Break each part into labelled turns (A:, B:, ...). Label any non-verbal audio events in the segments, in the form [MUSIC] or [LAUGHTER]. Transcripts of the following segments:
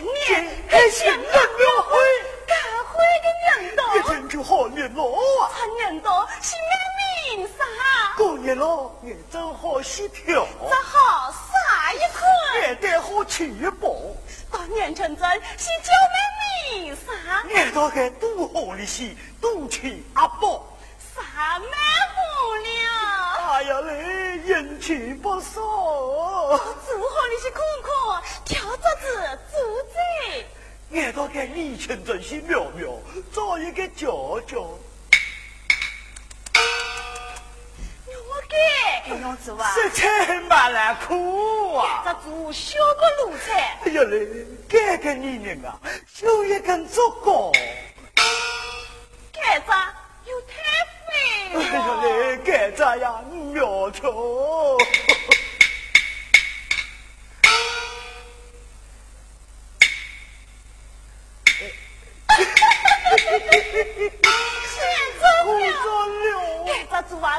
A: 今年还是人庙会，开会的人多，
B: 一天就好热闹啊！
A: 这人多是俺名啥？
B: 过年了，俺正好洗跳，
A: 正好撒一块，
B: 俺得好吃一包。
A: 到年成真是叫俺名啥？
B: 俺到该多好的是多吃阿宝，
A: 啥蛮好了？
B: 哎呀嘞，人气不少。
A: 做好的是看看，跳着子走走。
B: 俺到给李成真是妙妙，找一个教教。
A: 这样子啊？
B: 食材蛮难苦啊！
A: 这做小个卤菜。
B: 哎呀嘞，这个女人啊，就一根竹篙。
A: 这子。
B: 哎呀嘞，这子呀，苗条。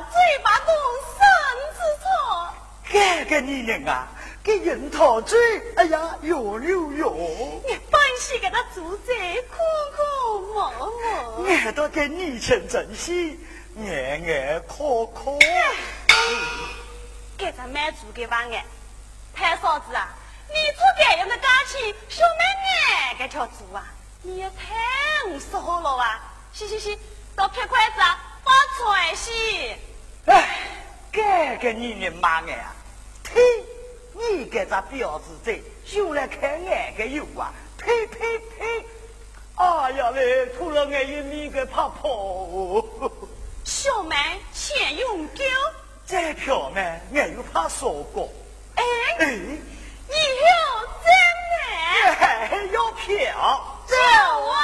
A: 嘴巴动，身子长。
B: 这个女人啊，给人讨嘴，哎呀，哟溜哟。
A: 你本是给他住在苦苦摸摸。
B: 俺都给你钱珍惜，爱爱可可。
A: 给咱买足给晚安，太嫂子啊，你出这样的感情，小妹俺该条猪啊，你也太少了啊！行行行，到撇筷子啊，发菜去。
B: 哎，这个女人妈眼啊！呸！你这个婊子贼，就来看俺个油啊！呸呸呸！哎呀嘞，除了俺一米个怕破。
A: 小妹钱永久，
B: 再漂亮，俺又怕说过。
A: 哎
B: 哎，
A: 以后真
B: 买，还要漂，
A: 走啊！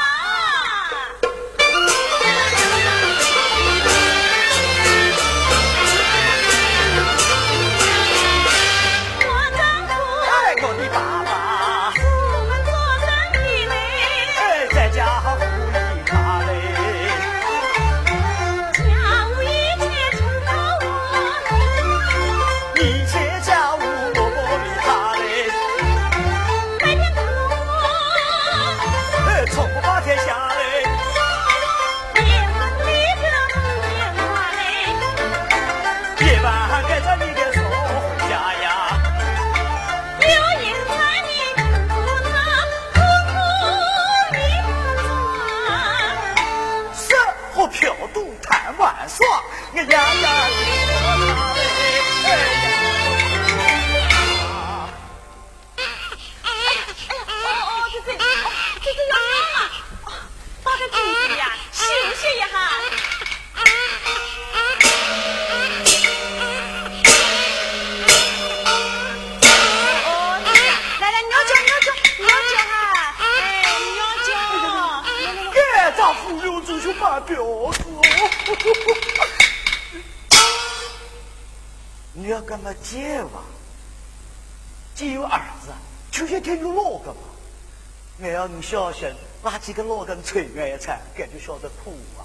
B: 小心，把几个老根吹我一餐，感觉晓得苦啊！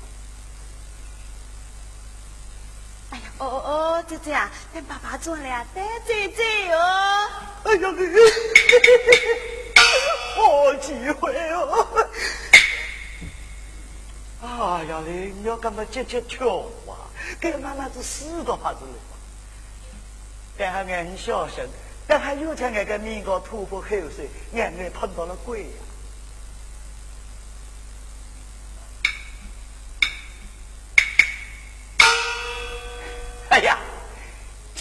A: 哎呀，哦哦哦，姐姐啊，等爸爸做了，带姐姐哦。
B: 哎呀，好机会哦！哎呀嘞，你要干嘛接接跳啊？给妈妈子死都怕子嘞！但还俺很小心，但还有天俺个面高吐过口水，俺俺碰到了鬼呀！哎呀，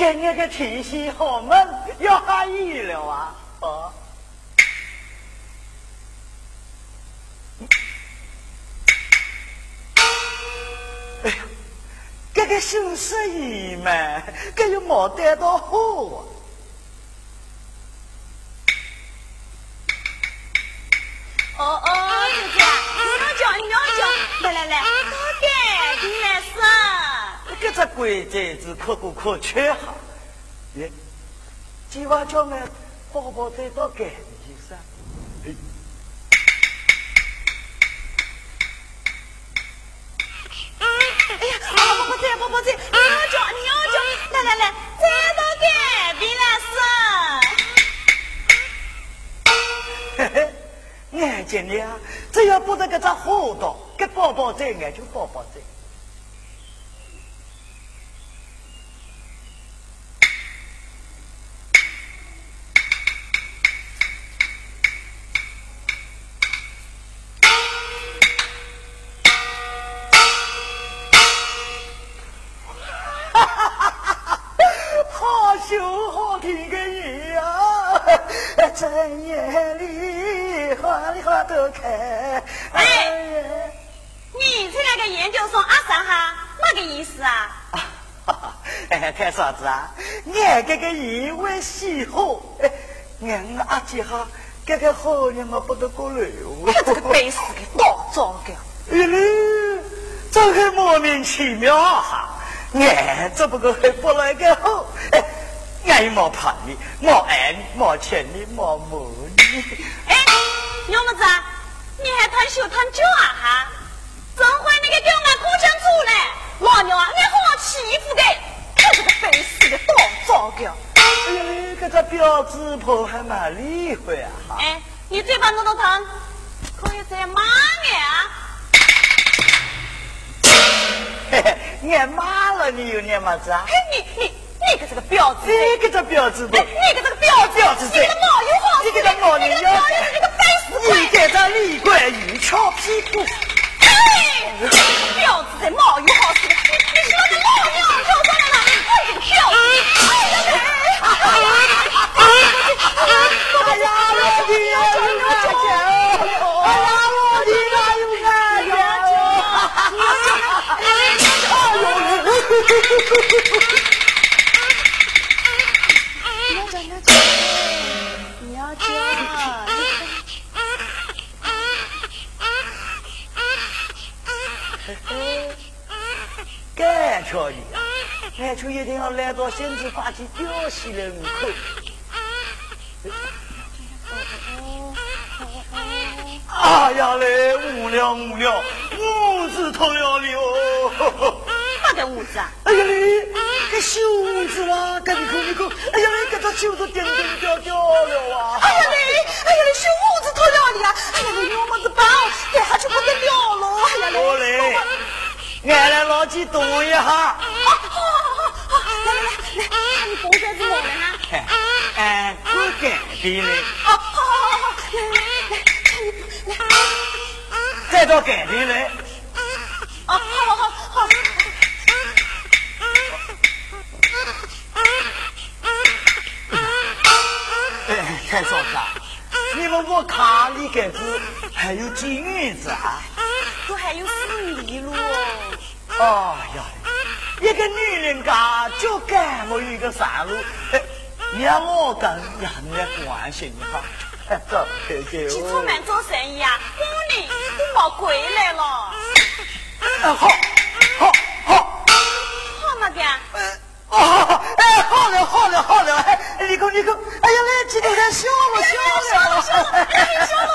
B: 今年个天气好闷，要下雨了啊！哦。哎呀！这个新十一嘛，这又没得到好啊！
A: 哦哦，姐姐，你要叫，你要叫，来来来，
B: 只鬼崽子可不可缺哈？耶，今晚叫俺宝宝再到干衣裳。
A: 哎呀，宝宝在，宝宝在，你要叫，你要叫，来来来，再到干别
B: 了是。嘿嘿，俺见你啊，只要不得个只活道，给宝宝在，俺就宝宝在。啥子啊？俺这个意外喜好，哎，俺阿姐哈，这个好人嘛不得过来
A: 哦。这个背时的倒装的！
B: 哎嘞，这个莫名其妙哈！俺只不过还不来个好，哎，俺没怕你，没爱你，没欠你，没骂你。
A: 哎，娘么子，你还谈笑谈酒啊哈？真会那个叫俺苦相处嘞，老娘啊，你好欺负的。这个背死的大糟糕！哎
B: 呀，这个婊子婆还蛮厉害啊！
A: 哎，你嘴巴弄弄疼，可以再骂你啊！
B: 嘿嘿，你骂了你又念么子啊？
A: 嘿，你你你个这个婊子！
B: 你个这婊子！
A: 你个这个婊子！
B: 婊子！
A: 你个毛油好！
B: 你个这冒油
A: 你个背死鬼！
B: 你个这李冠宇翘屁股！
A: 嘿，婊子在冒油好似的，你你是我的老娘！哎呀，
B: 我的呀，我的呀！哎呀，我的哪有俺
A: 呀？你要叫。
B: 干巧你，俺就一定要来到仙子发起吊戏来五口。哎呀嘞，无聊无聊，五子头要了哦。
A: 哪个五子啊？
B: 哎呀嘞，这袖子啦，赶紧看你看，哎呀嘞，这个袖子颠颠掉掉了啊！
A: 哎呀嘞，哎呀嘞，袖子头要的啊！哎呀嘞，我么子办？这下就不得了了！哎呀嘞，
B: 俺来老几动一下。
A: 来来来来，看你包子怎么了哈？
B: 哎，不干的嘞。
A: 好，好，好，好，来来来，看你来，
B: 再到干的来。
A: 啊，好好好。
B: 好哎，太嫂子。你们我卡里个子还有几院子啊？
A: 都还有四里路。
B: 哎呀，一个女人家就干我一个山路，让我跟让人关心一下。走，姐姐。
A: 去出门做生意啊？我呢都没回来了。
B: 好，好，好。
A: 好嘛的。
B: 哦，哎，好了，好了，好了，哎，你看，你看，哎呀，那几头在笑了，
A: 笑了，笑了，哎呀，笑了，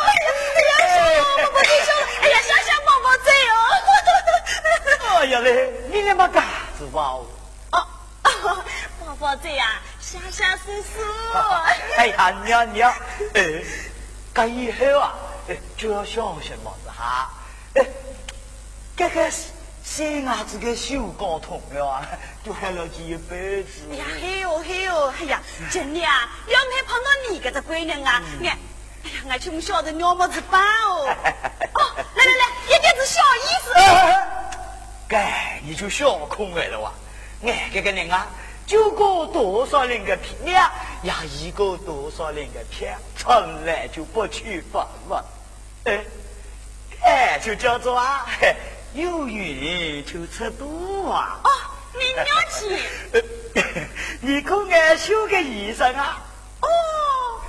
A: 哎呀，笑了，宝宝在笑了，哎呀，想想宝宝嘴
B: 哦。哎呀嘞，你他妈干子吧？
A: 哦，[LAUGHS] 宝宝这样，想想叔叔。[LAUGHS]
B: 哎呀，娘娘，哎，干以后啊，就要小心么子哈，哎，这个是。谁伢子的手搞痛了，就害了几辈子。
A: 哎呀，嘿哟嘿哟，哎呀，真的啊！要没碰到你这个这闺女啊，俺，哎呀，俺就不晓得娘么子办哦。[LAUGHS] 哦，来来来，一点子小意思。
B: 该你就小空来了哇！哎这个人啊，就过多少人的皮呀，也一个多少人的皮，从来就不去访问。哎，哎，就叫做啊。有缘就吃多啊！
A: 哦，[LAUGHS] 你娘亲，
B: 你看俺修个医生啊！
A: 哦，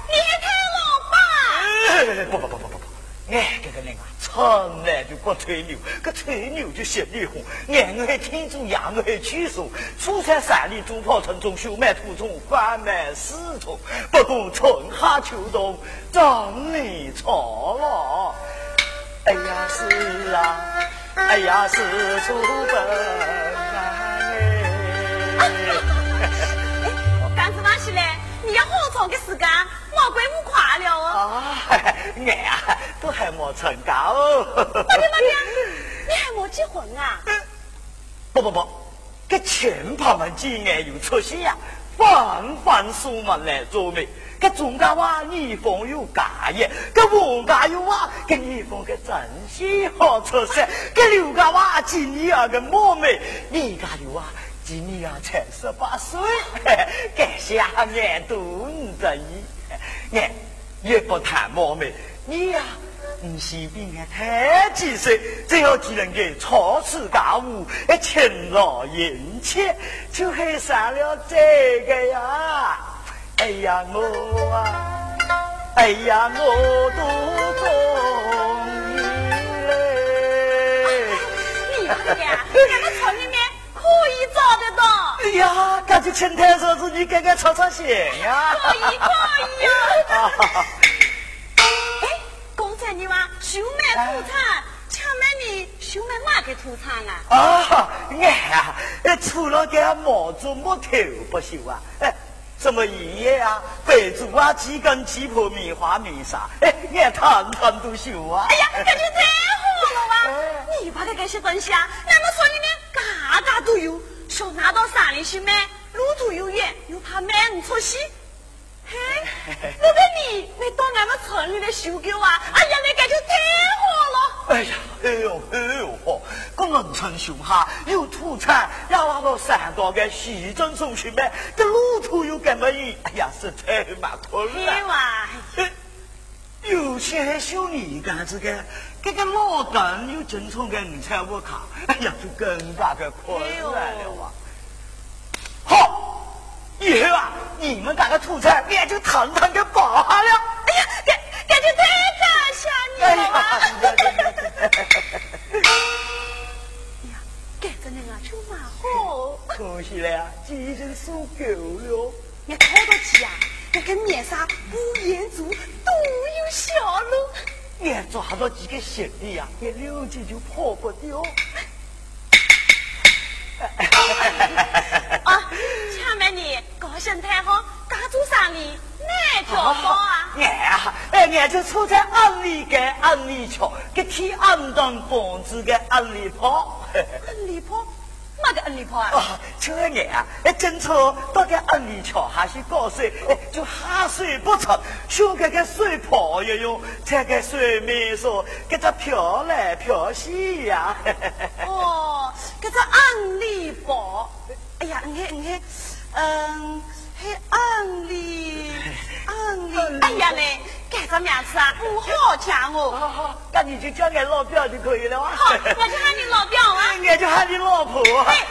A: 你还看老爸？
B: 不不不不不不，哎这个人啊，从来就不吹牛，个吹牛就心里红。俺我是天主，养我是曲树，出在山里种泡城中，休埋土中，贩卖私虫。不过春夏秋冬，张你错了。哎呀是啊，哎呀是出本
A: 哎，干什么去嘞？你要好长的时间，莫怪我快了哦。[LAUGHS]
B: 啊，俺呀都还没成家哦。
A: 妈爹妈爹，你还没结婚啊？[LAUGHS]
B: 不不不，这亲朋们见俺有出息呀，纷纷送门来做媒。这中家娃女方有家业，这王家有娃，这你方个真心好出色。这刘家娃今年啊个貌美，你家有娃今年啊才十八岁，[LAUGHS] 这下俺都唔得意。俺也不谈貌美，你呀。你是比俺太几岁，只要只能给操持家务，勤劳殷切，就会上了这个呀。哎呀我啊，哎呀我都中意
A: 嘞。你看呀，村里面可以找得到。
B: 哎呀，赶紧请太嫂子，你给俺操操心
A: 呀。可以可以呀。哎，刚才你话秀卖土产，请问你秀卖哪个土产啊？
B: 啊，俺呀，除了个毛竹木头不修啊。哎。什么爷爷啊，白竹啊，几根鸡婆，棉花棉纱，哎，俺堂堂都修啊！
A: 哎呀，这就太好了哇！你把的这些东西啊，咱们村里面嘎嘎都有，想拿到山里去买，路途又远，又怕买不出息。嘿，我跟你到俺们村里来修狗啊！哎呀，那个就太好了！
B: 哎呀，哎呦哎呦嚯！个农村修哈有土产，要拿到山东的西镇上去买，这路途又这么远，哎呀，是太麻烦了。
A: 哇！
B: 有钱还修你干这个？这个老邓又经常给五彩五卡，哎呀，就更加的困难了哇！好。以后啊，你们家的土产，俺就堂堂的包下了。
A: 哎呀，感感觉太感谢你了嘛！[LAUGHS] 哎呀，感觉你啊就蛮好。
B: 可惜了呀，已经数够了。
A: 你看到起啊，那个面上五颜足都有笑容。
B: 俺抓到几个兄弟呀，俺六姐就跑不掉。
A: 啊，[LAUGHS] 高兴太好，家住山里哪条道啊？
B: 俺啊，哎，俺就住在安里街安里桥，给替安当房子的安里跑。
A: 安里跑？哪个安里跑啊？
B: 就俺啊，哎，正愁到个安里桥还是搞水，就下水不成，想给个水泡一用，才给水面上给它飘来飘去呀。
A: 哦，给它安里跑。哎呀，你看，你看，嗯，还安利，安利，哎呀嘞，干这面子啊，不好讲哦。
B: 好好，那你就叫俺老表就可以了哇。
A: 好，我就喊你老表啊。
B: 俺就喊你老婆。
A: 哎，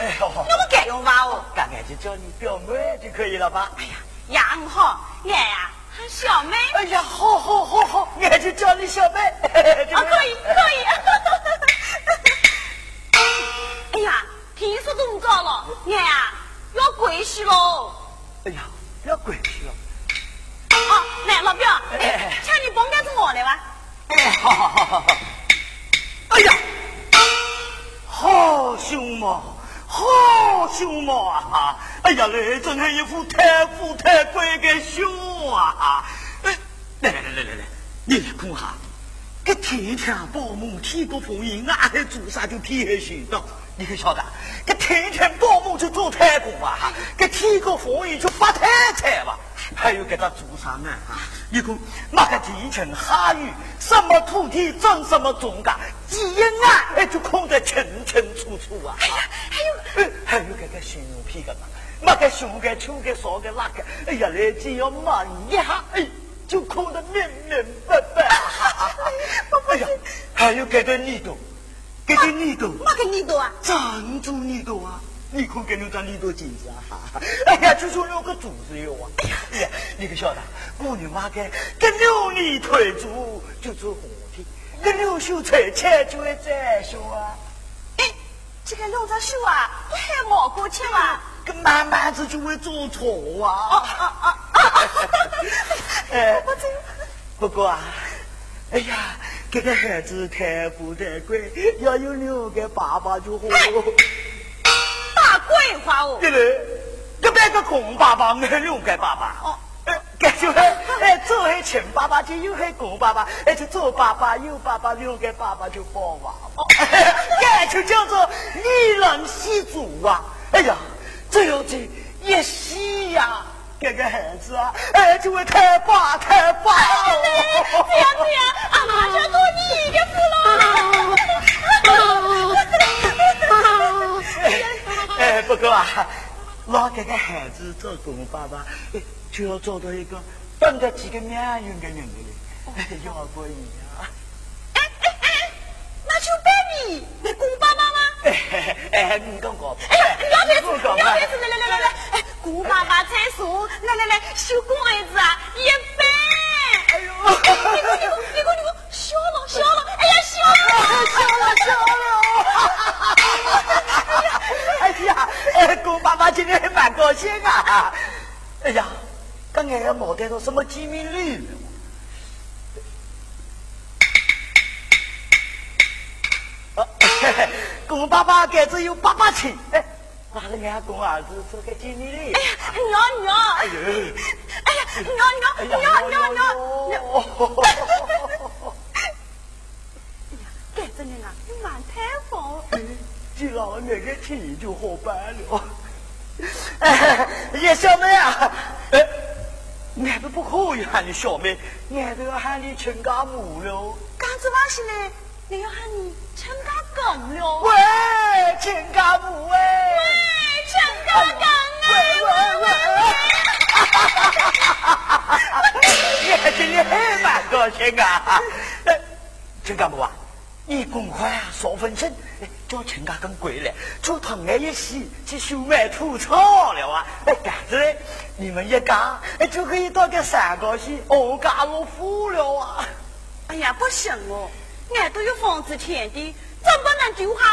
A: 哎呦，那么该用吧哦。
B: 那俺就叫你表妹就可以了吧？
A: 哎呀，呀，好，俺呀喊小妹。
B: 哎呀，好好好好，俺就叫你小妹。[LAUGHS] 啊，
A: 可以可以。[LAUGHS] 哎呀。天色都早了，俺呀要跪去喽。
B: 哎呀，要跪去了。
A: 好，来老表，请你帮俺做我的吧。
B: 哎，好好好好好。哎呀，好凶嘛，好凶嘛啊！哎呀，嘞，真是一副太富太贵的熊啊！来来来来来来，你来看哈，这天天保姆天不风云，哪还做啥就天黑寻到。你可晓得，这天天保姆就做太公啊，这天高风雨就发太财吧。还有给他做啥呢？啊？你看那个地层下雨，什么土地种什么庄稼，一眼哎就看得清清楚楚啊。
A: 哎呀，还有，
B: 还有这个熊皮个嘛，那个熊个、秋个、啥个、那个，哎呀，来只要望一下，哎，就看得明明白白。[LAUGHS] 哎呀，还有这个泥土。这个耳朵，
A: 哪个耳朵啊？
B: 珍珠耳朵啊！你看，给你张耳朵镜子啊！哎呀，就说两个珠子哟啊！哎呀，你可晓得，姑娘娃个，这六里腿珠就做红的，那柳树菜菜就会再说啊。
A: 哎，这个柳子树啊，不还冒过去吗？
B: 跟慢慢子就会做错啊。
A: 啊啊啊啊！哎，
B: 不过啊，哎呀，这个孩子太不太乖，要有两个爸爸就好。
A: 大鬼话哦！
B: 对了，这边个公爸爸没两个爸爸。哦。感觉哎，左还亲爸爸，就右还公爸爸，哎，就左爸爸右爸爸两个爸爸就抱娃。娃。这就叫做一人洗足啊！哎呀，这要这一洗呀！这个孩子啊，哎，就会太棒太棒
A: 了！这样子呀，阿妈就做你的
B: 福了。哎，不过啊，老这个孩子做公爸爸，就要找到一个懂得几个命运的人了。要不一
A: 样。哎哎哎，那就拜你，你公爸爸吗？
B: 哎哎，你讲过。
A: 哎呀，要别子，要别子，来来来来来。来来来，收工儿子啊，一杯。哎呦，你个你个你个你个你个，笑了笑了，哎呀笑了
B: 笑了笑了，哎呀哎呀，哎姑妈妈今天还蛮高兴啊，哎呀，刚才也没带到什么机密礼物，公爸爸盖子有八八千，哎。哪个伢公儿子做个经理嘞？
A: 哎呀，娘娘！哎呦！哎呀，娘娘娘娘娘娘！哎呀，干这人啊，有满太风。
B: 既然那个天就好办了。哎，叶小妹啊，哎，俺都不可以喊你小妹，俺都要喊你亲家母了。
A: 干子话是呢？你要喊你陈家公哟。
B: 喂，陈家母喂。
A: 陈家公啊！
B: 你今天还蛮高兴啊！陈家母啊，你赶快啊少分身，叫陈家公归来，就同俺一起去收买土草了啊！哎，干子你们一家就可以到个山高去欧家乐福了啊！
A: 哎呀，不行哦，俺都有房子钱的，怎不能丢下？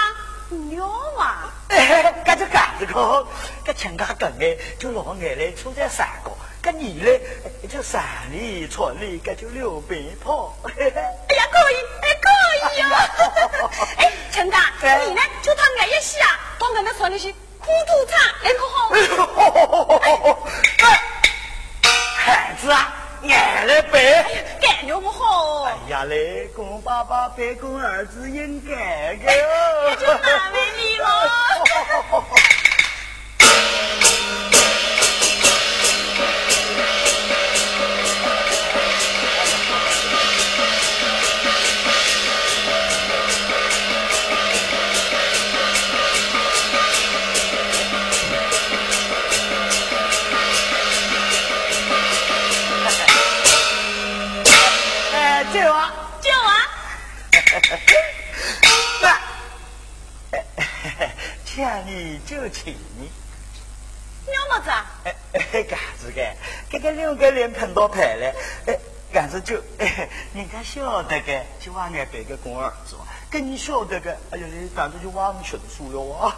A: 鸟啊！[LAUGHS]
B: 哎，搿就搿子个，搿亲家公哎，就老俺来住在山高，搿你嘞就山里村里，搿就溜冰跑。[LAUGHS]
A: 哎呀，可以，哎，可以哦！[LAUGHS] 哎，亲家，你呢就到俺一起啊，到俺那村里去苦土场，哎，
B: 可好？哎孩子啊！俺来背，
A: 感觉不好。
B: 哎呀嘞，公爸爸背公儿子应该的
A: 哦。就难为你了。[LAUGHS]
B: 晓得个，就往俺背个公儿子，跟你晓得个，哎呀，你干子就往你学的书了啊。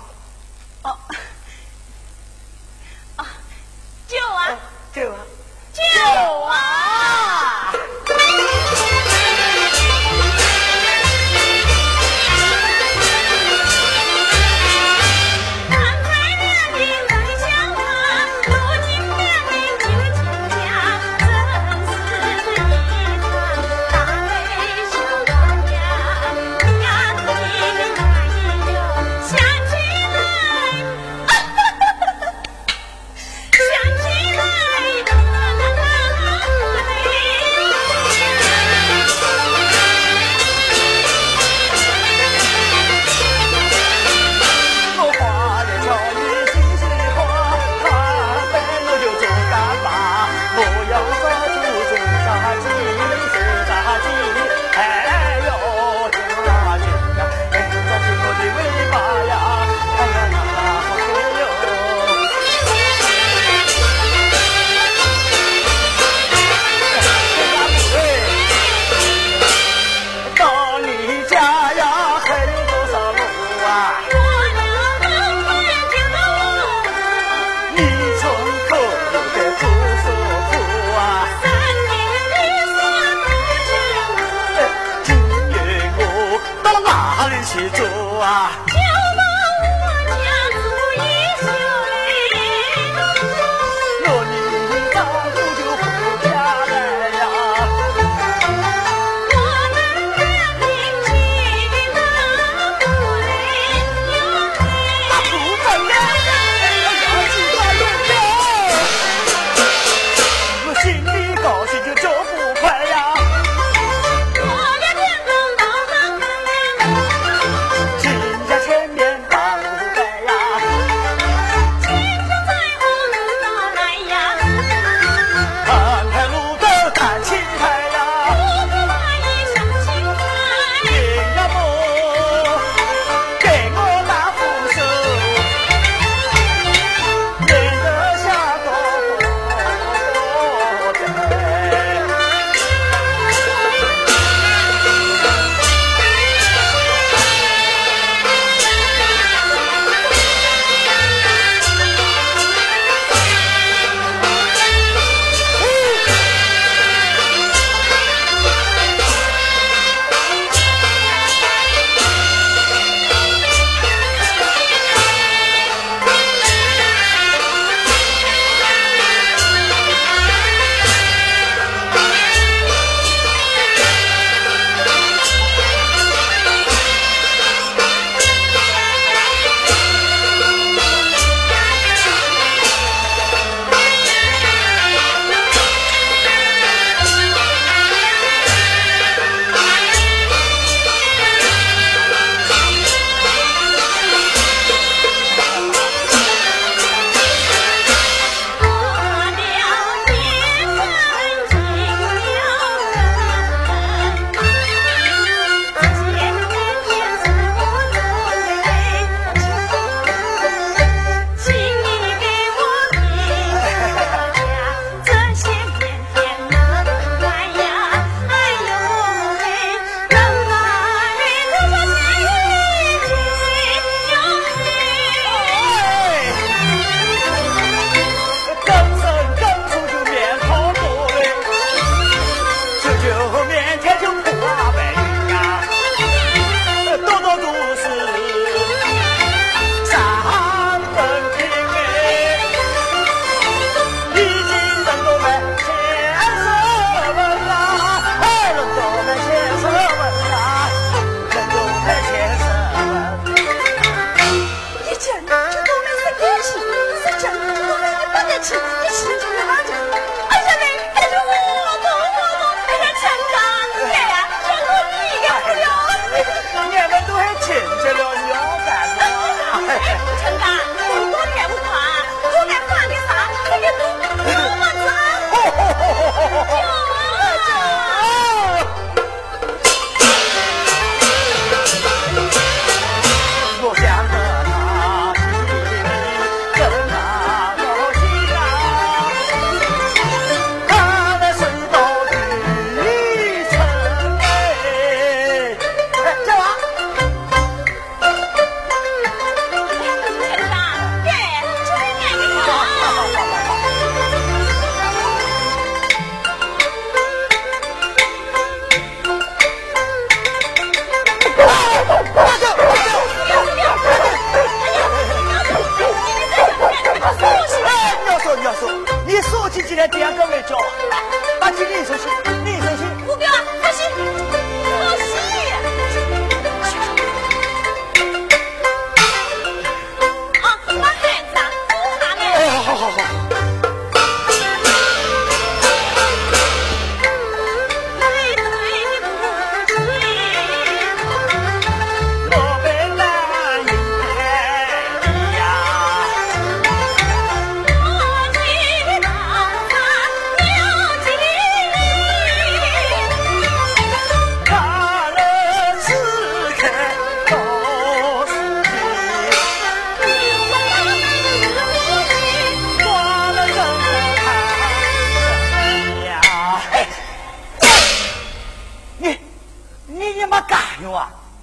A: 对。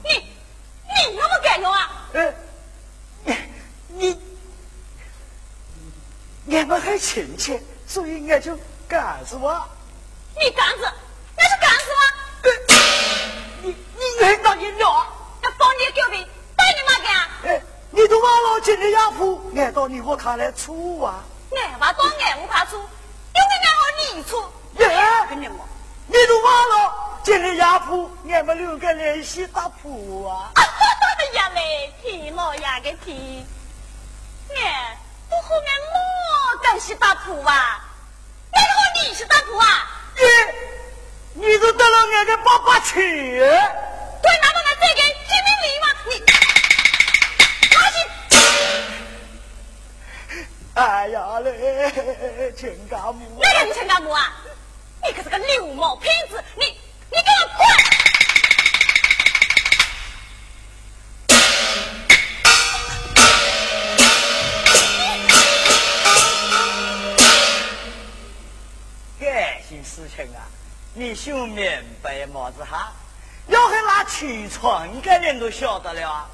A: 你你那
B: 么敢油啊？呃，你你，俺们还亲戚，所以俺
A: 就干是吧？你干子，那子？
B: 呃、你你愿意你娘？那放你狗
A: 屁，带你妈干？
B: 哎，你都忘了今天养父，俺到你我看来粗啊。
A: 俺娃到俺屋看粗，有俺娘你粗。
B: 耶，
A: 跟你，
B: 你都忘了。今日压铺，俺们六个人一起打铺啊！[LAUGHS]
A: 呀嘞，天老呀个天，俺不和俺老干去打铺啊？俺和你去打铺啊？
B: 你，你都得了俺的爸爸去？对，
A: 那么俺再给见面礼吗？你！
B: 哎呀嘞，亲家母！
A: 哪个你亲家母啊？你可是个流氓骗子！你你
B: 想明白么子哈？要是那去村的人都晓得了，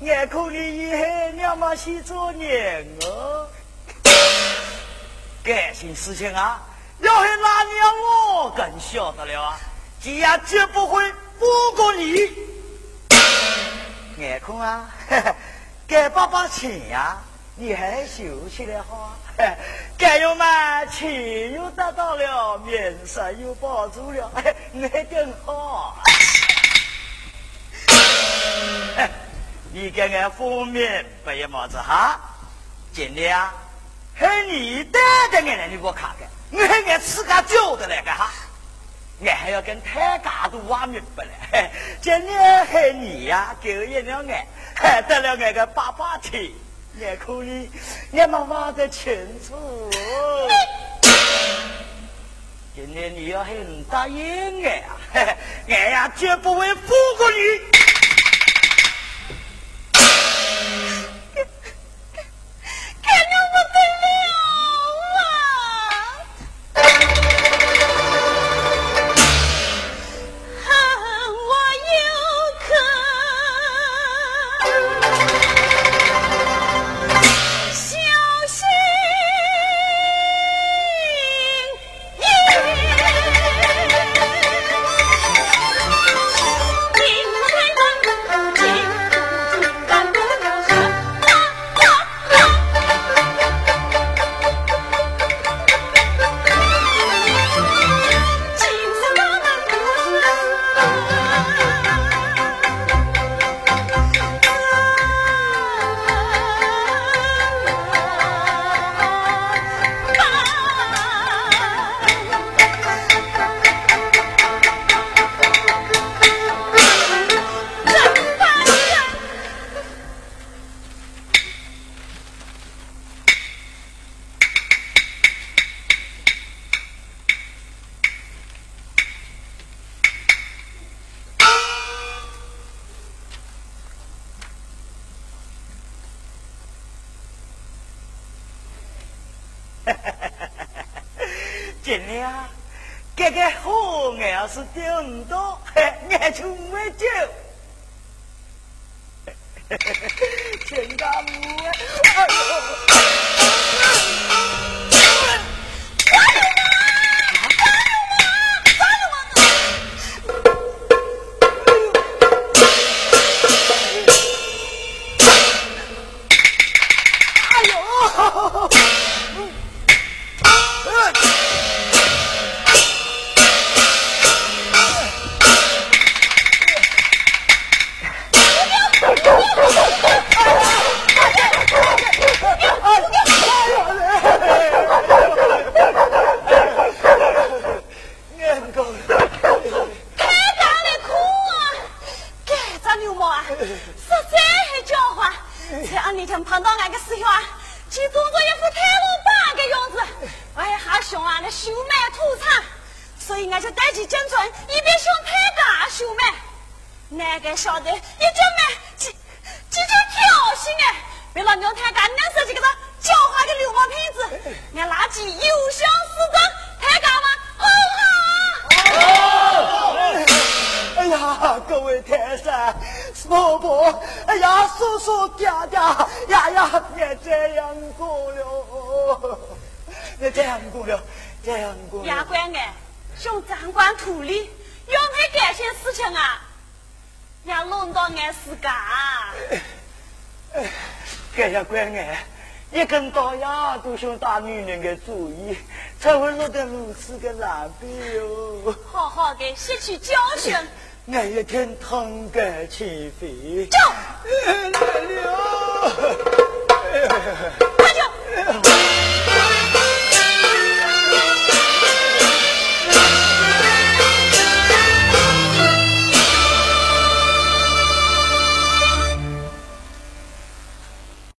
B: 眼看你以后娘妈去做人哦。感情事情啊。要是那娘我更晓得了啊，姐呀绝不会放过你。眼空啊，[LAUGHS] 给爸爸钱呀，你还收起来好。[LAUGHS] 该有嘛钱又得到了，面色又保住了，那更好。[LAUGHS] 你给俺方面不要么子哈？今天啊，是你带着俺来你给我看看。我还俺自家叫的来个哈，俺还要跟太家都挖明白了。今年害你呀，给我一两俺，还 [LAUGHS] 得了俺个爸爸听，也可以，俺们挖得清楚。今天你要很答应俺啊，俺呀绝不会放过你。生，婆婆，哎呀，叔叔，爹爹，呀呀，别这样过了，别这样过了，这样过了。牙
A: 关哎，兄长官土里要没干些事情啊？让弄到
B: 俺自家。哎，呀关哎，一根刀呀，都想打女人的主意，才会落得如此的狼狈哟。
A: 好好的吸取教训。
B: 俺一天汤个起飞。
A: 叫
B: 来了。快叫